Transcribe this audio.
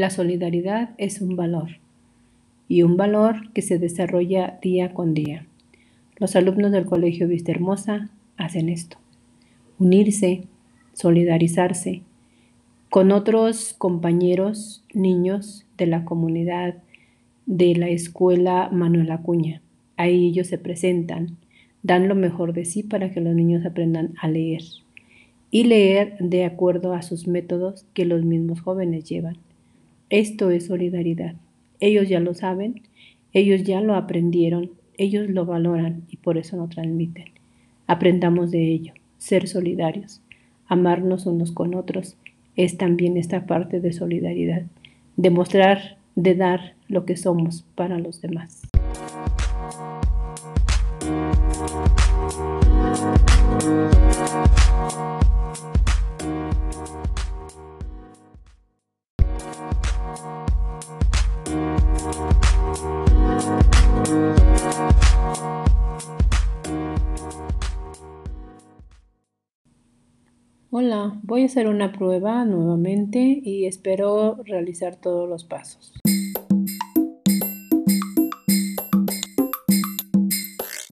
La solidaridad es un valor y un valor que se desarrolla día con día. Los alumnos del Colegio Vista Hermosa hacen esto, unirse, solidarizarse con otros compañeros, niños de la comunidad de la escuela Manuel Acuña. Ahí ellos se presentan, dan lo mejor de sí para que los niños aprendan a leer y leer de acuerdo a sus métodos que los mismos jóvenes llevan. Esto es solidaridad. Ellos ya lo saben, ellos ya lo aprendieron, ellos lo valoran y por eso lo transmiten. Aprendamos de ello, ser solidarios, amarnos unos con otros, es también esta parte de solidaridad, demostrar de dar lo que somos para los demás. Hola, voy a hacer una prueba nuevamente y espero realizar todos los pasos.